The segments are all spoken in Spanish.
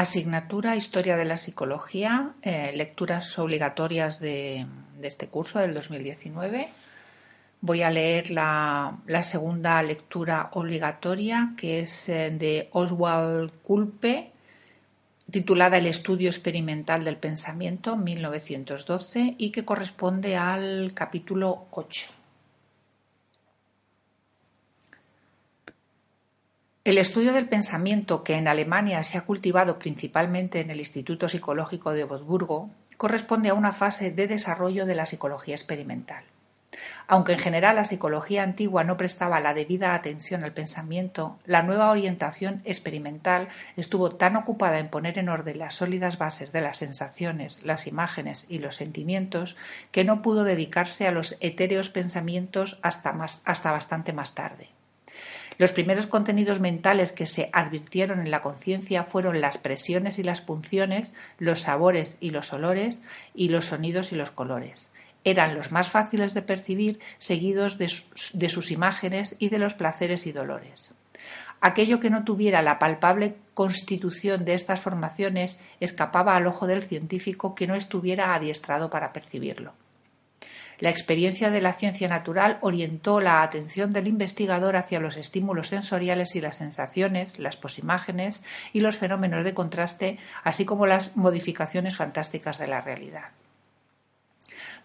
Asignatura Historia de la Psicología, eh, lecturas obligatorias de, este curso del 2019. Voy a leer la, segunda lectura obligatoria, que es eh, de Oswald Culpe, titulada El estudio experimental del pensamiento, 1912, y que corresponde al capítulo 8. El estudio del pensamiento, que en Alemania se ha cultivado principalmente en el Instituto Psicológico de Würzburgo, corresponde a una fase de desarrollo de la psicología experimental. Aunque en general la psicología antigua no prestaba la debida atención al pensamiento, la nueva orientación experimental estuvo tan ocupada en poner en orden las sólidas bases de las sensaciones, las imágenes y los sentimientos que no pudo dedicarse a los etéreos pensamientos hasta, hasta bastante más tarde. Los primeros contenidos mentales que se advirtieron en la conciencia fueron las presiones y las punciones, los sabores y los olores, y los sonidos y los colores. Eran los más fáciles de percibir, seguidos de sus, imágenes y de los placeres y dolores. Aquello que no tuviera la palpable constitución de estas formaciones escapaba al ojo del científico que no estuviera adiestrado para percibirlo. La experiencia de la ciencia natural orientó la atención del investigador hacia los estímulos sensoriales y las sensaciones, las posimágenes y los fenómenos de contraste, así como las modificaciones fantásticas de la realidad.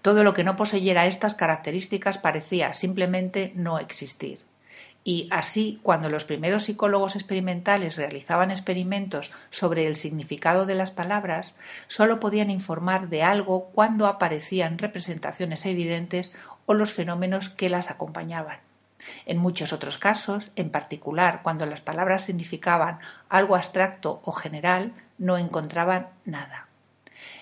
Todo lo que no poseyera estas características parecía simplemente no existir. Y así, cuando los primeros psicólogos experimentales realizaban experimentos sobre el significado de las palabras, sólo podían informar de algo cuando aparecían representaciones evidentes o los fenómenos que las acompañaban. En muchos otros casos, en particular cuando las palabras significaban algo abstracto o general, no encontraban nada.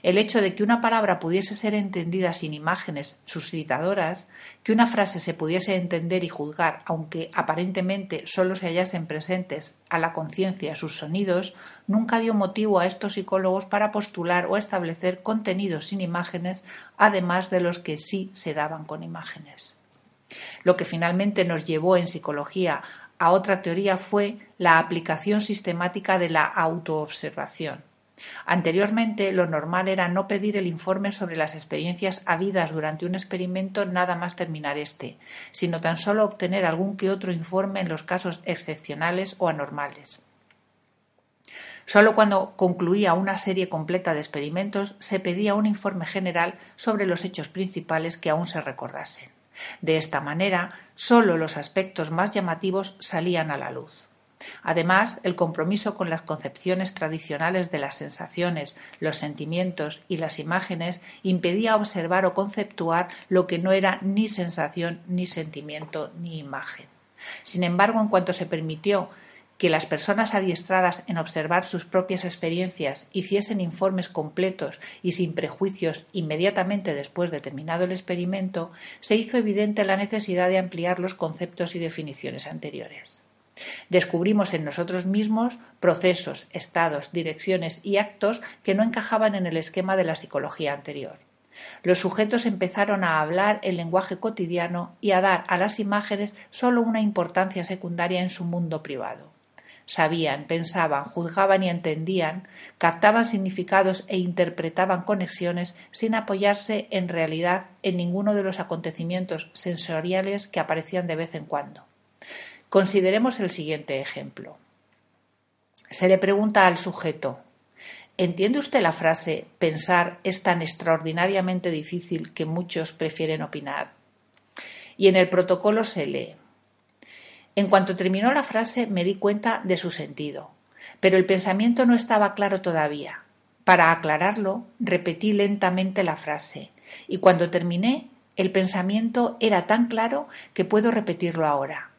El hecho de que una palabra pudiese ser entendida sin imágenes suscitadoras, que una frase se pudiese entender y juzgar, aunque aparentemente solo se hallasen presentes a la conciencia sus sonidos, nunca dio motivo a estos psicólogos para postular o establecer contenidos sin imágenes, además de los que sí se daban con imágenes. Lo que finalmente nos llevó en psicología a otra teoría fue la aplicación sistemática de la autoobservación Anteriormente, lo normal era no pedir el informe sobre las experiencias habidas durante un experimento nada más terminar este, sino tan solo obtener algún que otro informe en los casos excepcionales o anormales. Solo cuando concluía una serie completa de experimentos se pedía un informe general sobre los hechos principales que aún se recordasen. De esta manera, sólo los aspectos más llamativos salían a la luz. Además, el compromiso con las concepciones tradicionales de las sensaciones, los sentimientos y las imágenes impedía observar o conceptuar lo que no era ni sensación, ni sentimiento, ni imagen. Sin embargo, en cuanto se permitió que las personas adiestradas en observar sus propias experiencias hiciesen informes completos y sin prejuicios inmediatamente después de terminado el experimento, se hizo evidente la necesidad de ampliar los conceptos y definiciones anteriores. Descubrimos en nosotros mismos procesos, estados, direcciones y actos que no encajaban en el esquema de la psicología anterior. Los sujetos empezaron a hablar el lenguaje cotidiano y a dar a las imágenes sólo una importancia secundaria en su mundo privado. Sabían, pensaban, juzgaban y entendían, captaban significados e interpretaban conexiones sin apoyarse en realidad en ninguno de los acontecimientos sensoriales que aparecían de vez en cuando. Consideremos el siguiente ejemplo. Se le pregunta al sujeto ¿Entiende usted la frase pensar es tan extraordinariamente difícil que muchos prefieren opinar? Y en el protocolo se lee. En cuanto terminó la frase me di cuenta de su sentido, pero el pensamiento no estaba claro todavía. Para aclararlo, repetí lentamente la frase, y cuando terminé, el pensamiento era tan claro que puedo repetirlo ahora.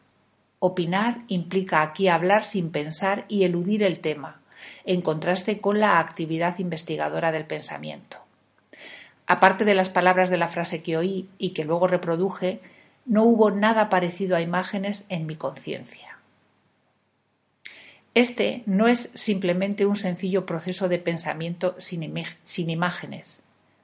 Opinar implica aquí hablar sin pensar y eludir el tema, en contraste con la actividad investigadora del pensamiento. Aparte de las palabras de la frase que oí y que luego reproduje, no hubo nada parecido a imágenes en mi conciencia. Este no es simplemente un sencillo proceso de pensamiento sin, imágenes.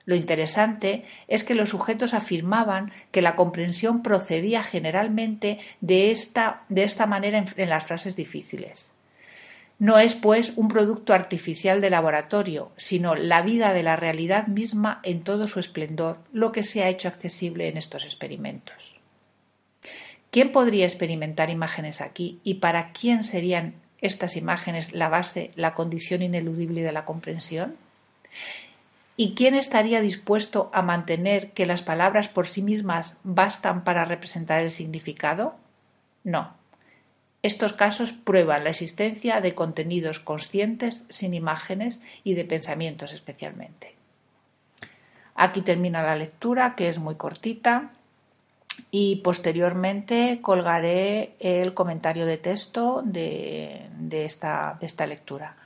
Lo interesante es que los sujetos afirmaban que la comprensión procedía generalmente de esta, de esta manera en las frases difíciles. No es, pues, un producto artificial de laboratorio, sino la vida de la realidad misma en todo su esplendor, lo que se ha hecho accesible en estos experimentos. ¿Quién podría experimentar imágenes aquí y para quién serían estas imágenes la base, la condición ineludible de la comprensión? ¿Y quién estaría dispuesto a mantener que las palabras por sí mismas bastan para representar el significado? No. Estos casos prueban la existencia de contenidos conscientes sin imágenes y de pensamientos especialmente. Aquí termina la lectura, que es muy cortita, y posteriormente colgaré el comentario de texto de, esta, de esta lectura.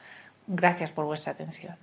Gracias por vuestra atención.